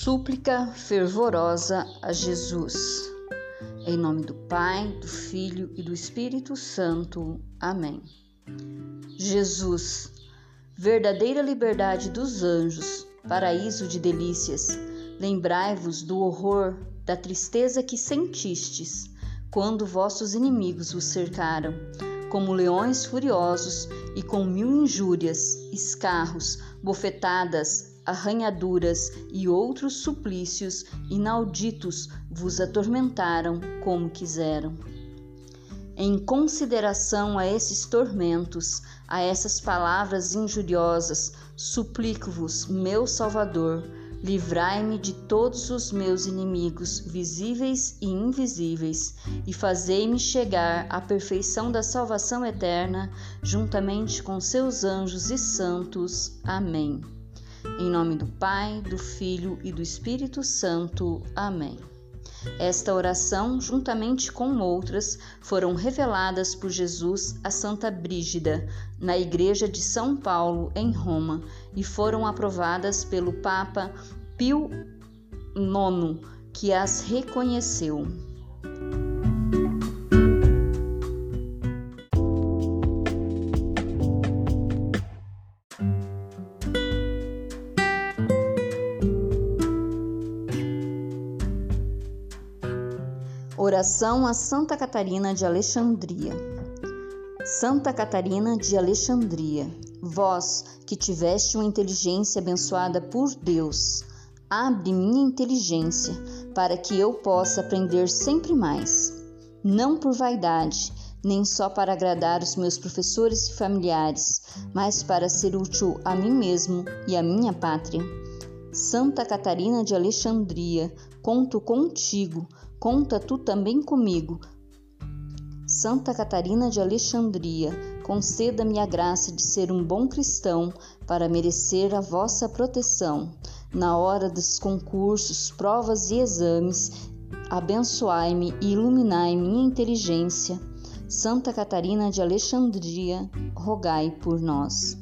Súplica fervorosa a Jesus. Em nome do Pai, do Filho e do Espírito Santo. Amém. Jesus, verdadeira liberdade dos anjos, paraíso de delícias, lembrai-vos do horror, da tristeza que sentistes quando vossos inimigos vos cercaram, como leões furiosos e com mil injúrias, escarros, bofetadas, arranhaduras e outros suplícios inauditos vos atormentaram como quiseram. Em consideração a esses tormentos, a essas palavras injuriosas, suplico-vos, meu Salvador, livrai-me de todos os meus inimigos, visíveis e invisíveis, e fazei-me chegar à perfeição da salvação eterna, juntamente com seus anjos e santos. Amém. Em nome do Pai, do Filho e do Espírito Santo. Amém. Esta oração, juntamente com outras, foram reveladas por Jesus a Santa Brígida, na Igreja de São Paulo, em Roma, e foram aprovadas pelo Papa Pio IX, que as reconheceu. Oração a Santa Catarina de Alexandria. Santa Catarina de Alexandria, vós que tiveste uma inteligência abençoada por Deus, abre minha inteligência para que eu possa aprender sempre mais, não por vaidade, nem só para agradar os meus professores e familiares, mas para ser útil a mim mesmo e à minha pátria. Santa Catarina de Alexandria, conto contigo Conta tu também comigo. Santa Catarina de Alexandria, conceda-me a graça de ser um bom cristão para merecer a vossa proteção. Na hora dos concursos, provas e exames, abençoai-me e iluminai minha inteligência. Santa Catarina de Alexandria, rogai por nós.